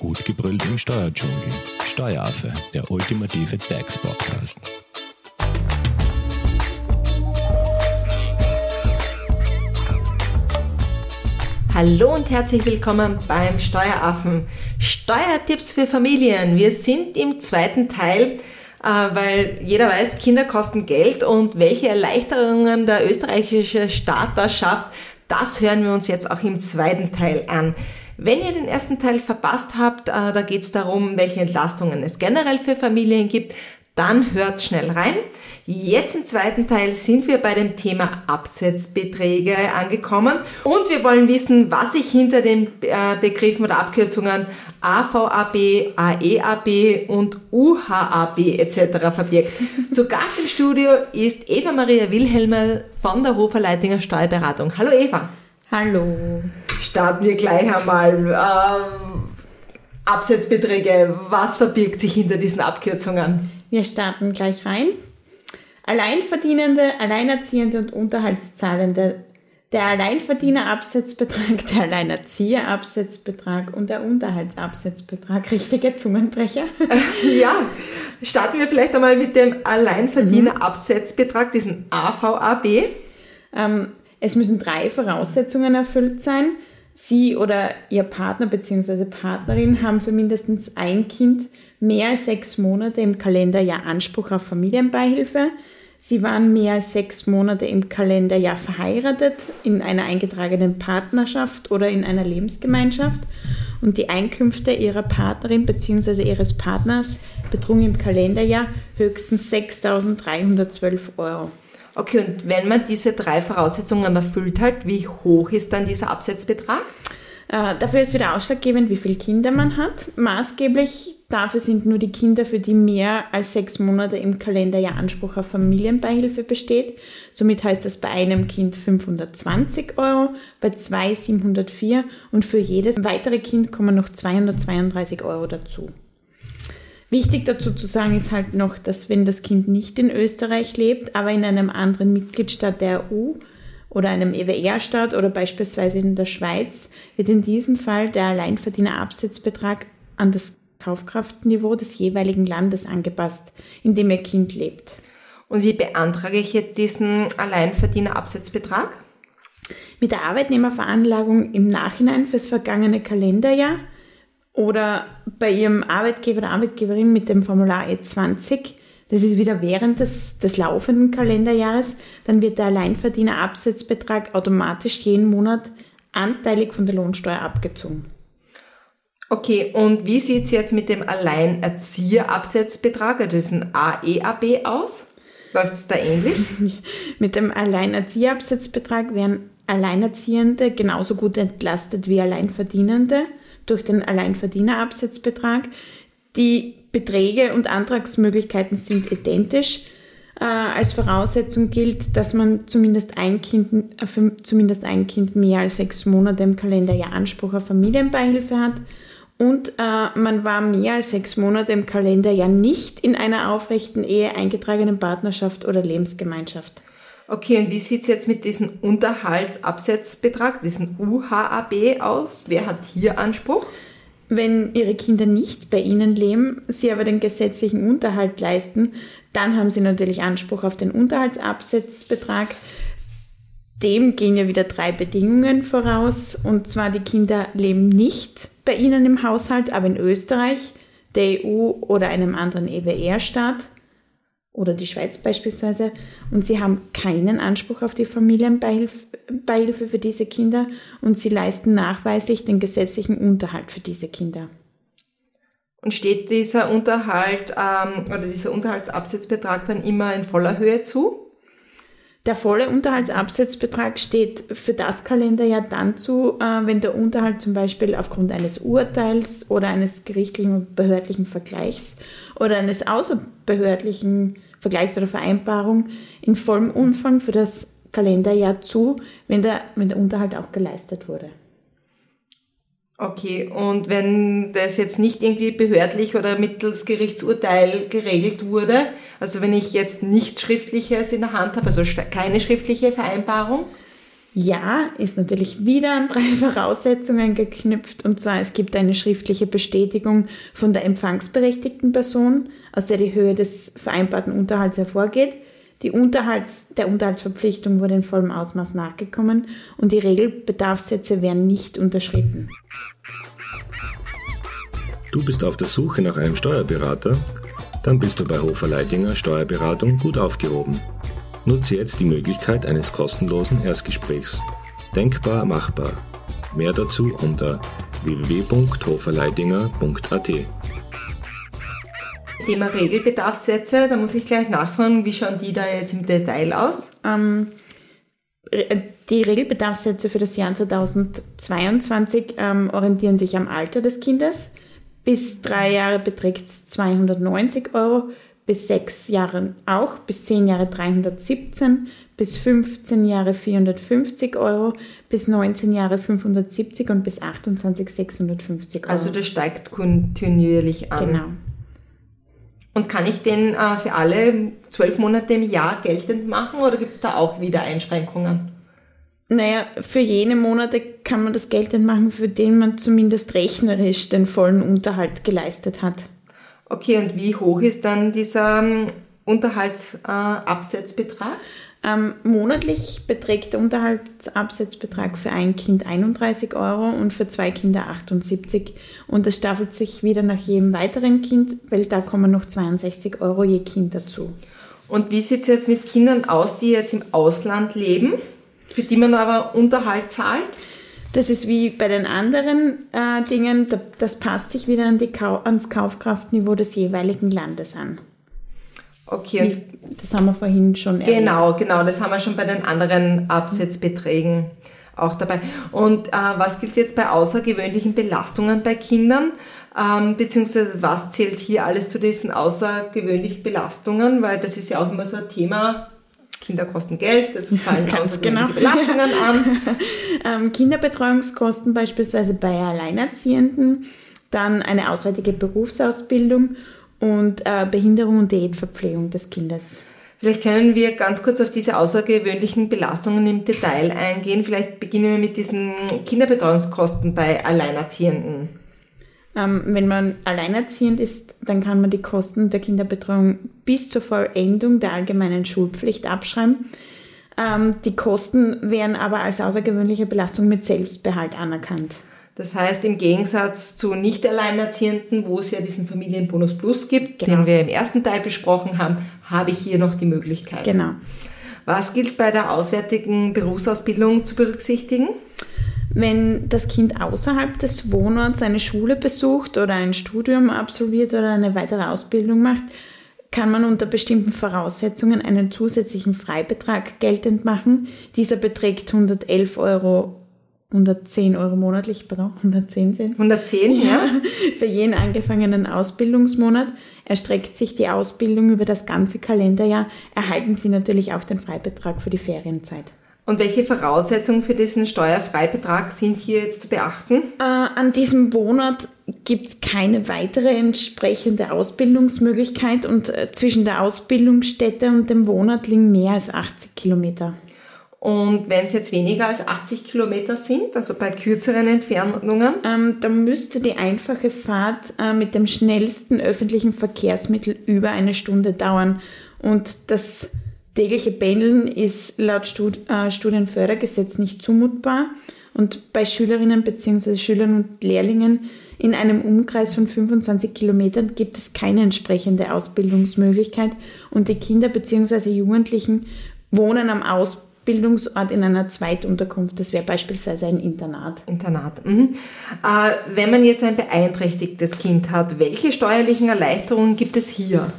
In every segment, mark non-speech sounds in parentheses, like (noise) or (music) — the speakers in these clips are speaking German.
Gut gebrüllt im Steuerdschungel. Steueraffe, der ultimative DAX-Podcast. Hallo und herzlich willkommen beim Steueraffen. Steuertipps für Familien. Wir sind im zweiten Teil, äh, weil jeder weiß, Kinder kosten Geld und welche Erleichterungen der österreichische Staat da schafft, das hören wir uns jetzt auch im zweiten Teil an. Wenn ihr den ersten Teil verpasst habt, äh, da geht es darum, welche Entlastungen es generell für Familien gibt, dann hört schnell rein. Jetzt im zweiten Teil sind wir bei dem Thema Absetzbeträge angekommen und wir wollen wissen, was sich hinter den äh, Begriffen oder Abkürzungen AVAB, AEAB und UHAB etc. verbirgt. (laughs) Zu Gast im Studio ist Eva Maria Wilhelmer von der Hofer Leitinger Steuerberatung. Hallo Eva. Hallo. Starten wir gleich einmal. Ähm, Absetzbeträge, was verbirgt sich hinter diesen Abkürzungen? Wir starten gleich rein. Alleinverdienende, Alleinerziehende und Unterhaltszahlende. Der Alleinverdienerabsetzbetrag, der Alleinerzieherabsetzbetrag und der Unterhaltsabsetzbetrag. Richtige Zungenbrecher. (laughs) ja, starten wir vielleicht einmal mit dem Alleinverdienerabsetzbetrag, diesen AVAB. Ähm, es müssen drei Voraussetzungen erfüllt sein. Sie oder Ihr Partner bzw. Partnerin haben für mindestens ein Kind mehr als sechs Monate im Kalenderjahr Anspruch auf Familienbeihilfe. Sie waren mehr als sechs Monate im Kalenderjahr verheiratet, in einer eingetragenen Partnerschaft oder in einer Lebensgemeinschaft und die Einkünfte ihrer Partnerin bzw. ihres Partners betrugen im Kalenderjahr höchstens 6.312 Euro. Okay, und wenn man diese drei Voraussetzungen erfüllt hat, wie hoch ist dann dieser Absetzbetrag? Äh, dafür ist wieder ausschlaggebend, wie viele Kinder man hat. Maßgeblich dafür sind nur die Kinder, für die mehr als sechs Monate im Kalenderjahr Anspruch auf Familienbeihilfe besteht. Somit heißt das bei einem Kind 520 Euro, bei zwei 704 und für jedes weitere Kind kommen noch 232 Euro dazu. Wichtig dazu zu sagen ist halt noch, dass wenn das Kind nicht in Österreich lebt, aber in einem anderen Mitgliedstaat der EU oder einem EWR-Staat oder beispielsweise in der Schweiz, wird in diesem Fall der Alleinverdienerabsetzbetrag an das Kaufkraftniveau des jeweiligen Landes angepasst, in dem Ihr Kind lebt. Und wie beantrage ich jetzt diesen Alleinverdienerabsetzbetrag? Mit der Arbeitnehmerveranlagung im Nachhinein fürs vergangene Kalenderjahr oder bei Ihrem Arbeitgeber oder Arbeitgeberin mit dem Formular E20, das ist wieder während des, des laufenden Kalenderjahres, dann wird der Alleinverdienerabsetzbetrag automatisch jeden Monat anteilig von der Lohnsteuer abgezogen. Okay, und wie sieht es jetzt mit dem Alleinerzieherabsetzbetrag, also diesen AEAB aus? Läuft es da ähnlich? (laughs) mit dem Alleinerzieherabsetzbetrag werden Alleinerziehende genauso gut entlastet wie Alleinverdienende durch den Alleinverdienerabsetzbetrag. Die Beträge und Antragsmöglichkeiten sind identisch. Äh, als Voraussetzung gilt, dass man zumindest ein Kind, äh, zumindest ein Kind mehr als sechs Monate im Kalenderjahr Anspruch auf Familienbeihilfe hat und äh, man war mehr als sechs Monate im Kalenderjahr nicht in einer aufrechten Ehe, eingetragenen Partnerschaft oder Lebensgemeinschaft. Okay, und wie sieht's jetzt mit diesem Unterhaltsabsetzbetrag, diesem UHAB aus? Wer hat hier Anspruch? Wenn Ihre Kinder nicht bei Ihnen leben, Sie aber den gesetzlichen Unterhalt leisten, dann haben Sie natürlich Anspruch auf den Unterhaltsabsetzbetrag. Dem gehen ja wieder drei Bedingungen voraus. Und zwar, die Kinder leben nicht bei Ihnen im Haushalt, aber in Österreich, der EU oder einem anderen EWR-Staat oder die Schweiz beispielsweise und sie haben keinen Anspruch auf die Familienbeihilfe für diese Kinder und sie leisten nachweislich den gesetzlichen Unterhalt für diese Kinder. Und steht dieser Unterhalt ähm, oder dieser Unterhaltsabsetzbetrag dann immer in voller Höhe zu? Der volle Unterhaltsabsetzbetrag steht für das Kalenderjahr dann zu, äh, wenn der Unterhalt zum Beispiel aufgrund eines Urteils oder eines gerichtlichen und behördlichen Vergleichs oder eines außerbehördlichen Vergleichs oder Vereinbarung in vollem Umfang für das Kalenderjahr zu, wenn der, wenn der Unterhalt auch geleistet wurde. Okay, und wenn das jetzt nicht irgendwie behördlich oder mittels Gerichtsurteil geregelt wurde, also wenn ich jetzt nichts Schriftliches in der Hand habe, also keine schriftliche Vereinbarung? Ja, ist natürlich wieder an drei (laughs) Voraussetzungen geknüpft. Und zwar, es gibt eine schriftliche Bestätigung von der empfangsberechtigten Person, aus der die Höhe des vereinbarten Unterhalts hervorgeht. Die Unterhalts, der Unterhaltsverpflichtung wurde in vollem Ausmaß nachgekommen und die Regelbedarfssätze werden nicht unterschritten. Du bist auf der Suche nach einem Steuerberater? Dann bist du bei Hofer Leidinger Steuerberatung gut aufgehoben. Nutze jetzt die Möglichkeit eines kostenlosen Erstgesprächs. Denkbar machbar. Mehr dazu unter www.hoferleidinger.at. Thema Regelbedarfssätze, da muss ich gleich nachfragen, wie schauen die da jetzt im Detail aus? Ähm, die Regelbedarfssätze für das Jahr 2022 ähm, orientieren sich am Alter des Kindes. Bis drei Jahre beträgt es 290 Euro, bis sechs Jahre auch, bis zehn Jahre 317, bis 15 Jahre 450 Euro, bis 19 Jahre 570 und bis 28 650 Euro. Also das steigt kontinuierlich an. Genau. Und kann ich den äh, für alle zwölf Monate im Jahr geltend machen oder gibt es da auch wieder Einschränkungen? Naja, für jene Monate kann man das geltend machen, für den man zumindest rechnerisch den vollen Unterhalt geleistet hat. Okay, und wie hoch ist dann dieser ähm, Unterhaltsabsetzbetrag? Ähm, monatlich beträgt der Unterhaltsabsetzbetrag für ein Kind 31 Euro und für zwei Kinder 78 und das staffelt sich wieder nach jedem weiteren Kind, weil da kommen noch 62 Euro je Kind dazu. Und wie sieht es jetzt mit Kindern aus, die jetzt im Ausland leben, für die man aber Unterhalt zahlt? Das ist wie bei den anderen äh, Dingen, das passt sich wieder an die Kau ans Kaufkraftniveau des jeweiligen Landes an. Okay. Das haben wir vorhin schon erwähnt. Genau, genau, das haben wir schon bei den anderen Absetzbeträgen auch dabei. Und äh, was gilt jetzt bei außergewöhnlichen Belastungen bei Kindern? Ähm, beziehungsweise was zählt hier alles zu diesen außergewöhnlichen Belastungen? Weil das ist ja auch immer so ein Thema. Kinder kosten Geld, das (laughs) fallen außergewöhnliche genau. Belastungen an. (laughs) ähm, Kinderbetreuungskosten beispielsweise bei Alleinerziehenden, dann eine auswärtige Berufsausbildung und äh, Behinderung und Diätverpflegung des Kindes. Vielleicht können wir ganz kurz auf diese außergewöhnlichen Belastungen im Detail eingehen. Vielleicht beginnen wir mit diesen Kinderbetreuungskosten bei Alleinerziehenden. Ähm, wenn man alleinerziehend ist, dann kann man die Kosten der Kinderbetreuung bis zur Vollendung der allgemeinen Schulpflicht abschreiben. Ähm, die Kosten werden aber als außergewöhnliche Belastung mit Selbstbehalt anerkannt. Das heißt, im Gegensatz zu Nicht-Alleinerziehenden, wo es ja diesen Familienbonus Plus gibt, genau. den wir im ersten Teil besprochen haben, habe ich hier noch die Möglichkeit. Genau. Was gilt bei der auswärtigen Berufsausbildung zu berücksichtigen? Wenn das Kind außerhalb des Wohnorts eine Schule besucht oder ein Studium absolviert oder eine weitere Ausbildung macht, kann man unter bestimmten Voraussetzungen einen zusätzlichen Freibetrag geltend machen. Dieser beträgt 111 Euro 110 Euro monatlich, pardon, 110 sind. 110, ja. (laughs) Für jeden angefangenen Ausbildungsmonat erstreckt sich die Ausbildung über das ganze Kalenderjahr, erhalten Sie natürlich auch den Freibetrag für die Ferienzeit. Und welche Voraussetzungen für diesen Steuerfreibetrag sind hier jetzt zu beachten? Äh, an diesem Wohnort gibt es keine weitere entsprechende Ausbildungsmöglichkeit und äh, zwischen der Ausbildungsstätte und dem Wohnort liegen mehr als 80 Kilometer. Und wenn es jetzt weniger als 80 Kilometer sind, also bei kürzeren Entfernungen? Ähm, dann müsste die einfache Fahrt äh, mit dem schnellsten öffentlichen Verkehrsmittel über eine Stunde dauern. Und das tägliche Pendeln ist laut Stud äh, Studienfördergesetz nicht zumutbar. Und bei Schülerinnen bzw. Schülern und Lehrlingen in einem Umkreis von 25 Kilometern gibt es keine entsprechende Ausbildungsmöglichkeit und die Kinder bzw. Jugendlichen wohnen am Ausbildungsort Bildungsort in einer Zweitunterkunft. Das wäre beispielsweise ein Internat. Internat. Mhm. Äh, wenn man jetzt ein beeinträchtigtes Kind hat, welche steuerlichen Erleichterungen gibt es hier?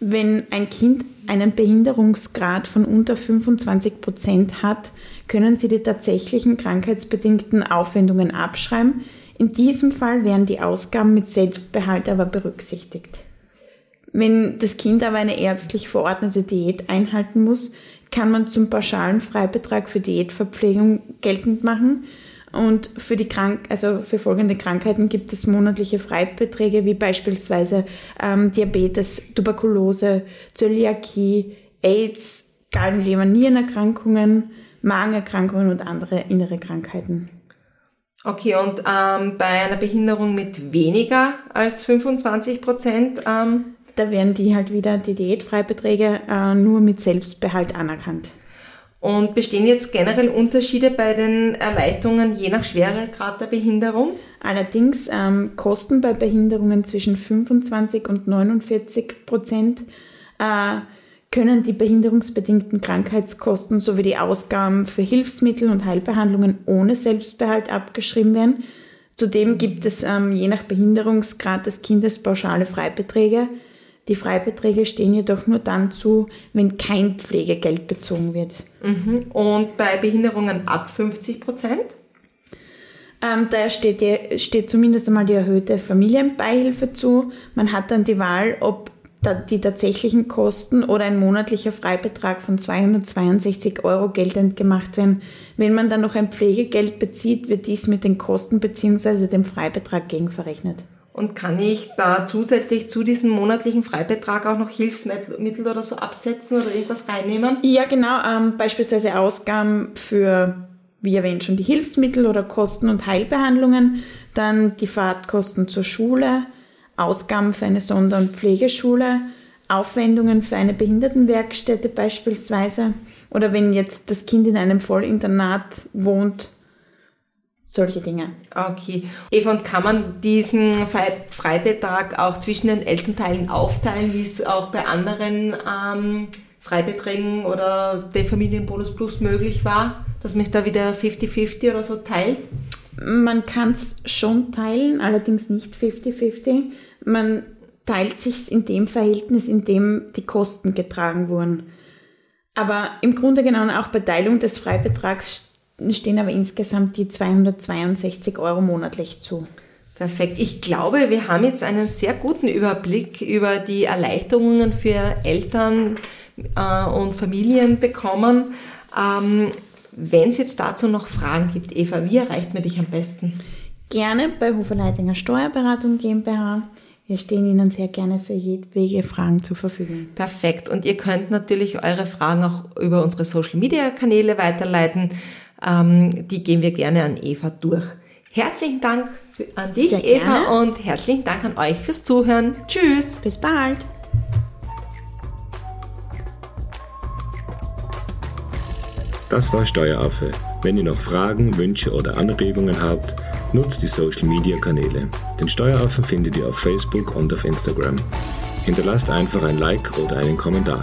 Wenn ein Kind einen Behinderungsgrad von unter 25 Prozent hat, können Sie die tatsächlichen krankheitsbedingten Aufwendungen abschreiben. In diesem Fall werden die Ausgaben mit Selbstbehalt aber berücksichtigt. Wenn das Kind aber eine ärztlich verordnete Diät einhalten muss, kann man zum pauschalen Freibetrag für Diätverpflegung geltend machen. Und für die Krank also für folgende Krankheiten gibt es monatliche Freibeträge wie beispielsweise ähm, Diabetes, Tuberkulose, Zöliakie, AIDS, Gallenleber, Nierenerkrankungen, Magenerkrankungen und andere innere Krankheiten. Okay, und ähm, bei einer Behinderung mit weniger als 25 Prozent? Ähm da werden die halt wieder, die Diätfreibeträge, äh, nur mit Selbstbehalt anerkannt. Und bestehen jetzt generell Unterschiede bei den Erleichterungen je nach Schweregrad der Behinderung? Allerdings ähm, Kosten bei Behinderungen zwischen 25 und 49 Prozent äh, können die behinderungsbedingten Krankheitskosten sowie die Ausgaben für Hilfsmittel und Heilbehandlungen ohne Selbstbehalt abgeschrieben werden. Zudem gibt es ähm, je nach Behinderungsgrad des Kindes pauschale Freibeträge. Die Freibeträge stehen jedoch nur dann zu, wenn kein Pflegegeld bezogen wird. Mhm. Und bei Behinderungen ab 50 Prozent? Ähm, da steht, die, steht zumindest einmal die erhöhte Familienbeihilfe zu. Man hat dann die Wahl, ob die tatsächlichen Kosten oder ein monatlicher Freibetrag von 262 Euro geltend gemacht werden. Wenn man dann noch ein Pflegegeld bezieht, wird dies mit den Kosten bzw. dem Freibetrag gegenverrechnet. Und kann ich da zusätzlich zu diesem monatlichen Freibetrag auch noch Hilfsmittel oder so absetzen oder irgendwas reinnehmen? Ja, genau. Ähm, beispielsweise Ausgaben für, wie erwähnt, schon die Hilfsmittel oder Kosten und Heilbehandlungen, dann die Fahrtkosten zur Schule, Ausgaben für eine Sonder- und Pflegeschule, Aufwendungen für eine Behindertenwerkstätte beispielsweise oder wenn jetzt das Kind in einem Vollinternat wohnt, solche Dinge. Okay. Eva, und kann man diesen Freibetrag auch zwischen den Elternteilen aufteilen, wie es auch bei anderen ähm, Freibeträgen oder der Familienbonus Plus möglich war, dass mich da wieder 50-50 oder so teilt? Man kann es schon teilen, allerdings nicht 50-50 man teilt sich in dem Verhältnis, in dem die Kosten getragen wurden. Aber im Grunde genommen auch bei Teilung des Freibetrags stehen aber insgesamt die 262 Euro monatlich zu. Perfekt. Ich glaube, wir haben jetzt einen sehr guten Überblick über die Erleichterungen für Eltern äh, und Familien bekommen. Ähm, Wenn es jetzt dazu noch Fragen gibt, Eva, wie erreicht man dich am besten? Gerne bei Hofer Leitinger Steuerberatung GmbH. Wir stehen Ihnen sehr gerne für jedwege Fragen zur Verfügung. Perfekt. Und ihr könnt natürlich eure Fragen auch über unsere Social Media Kanäle weiterleiten. Ähm, die gehen wir gerne an Eva durch. Herzlichen Dank für, an dich, sehr Eva, gerne. und herzlichen Dank an euch fürs Zuhören. Tschüss. Bis bald. Das war Steueraffe. Wenn ihr noch Fragen, Wünsche oder Anregungen habt, Nutzt die Social Media Kanäle. Den Steueraffen findet ihr auf Facebook und auf Instagram. Hinterlasst einfach ein Like oder einen Kommentar.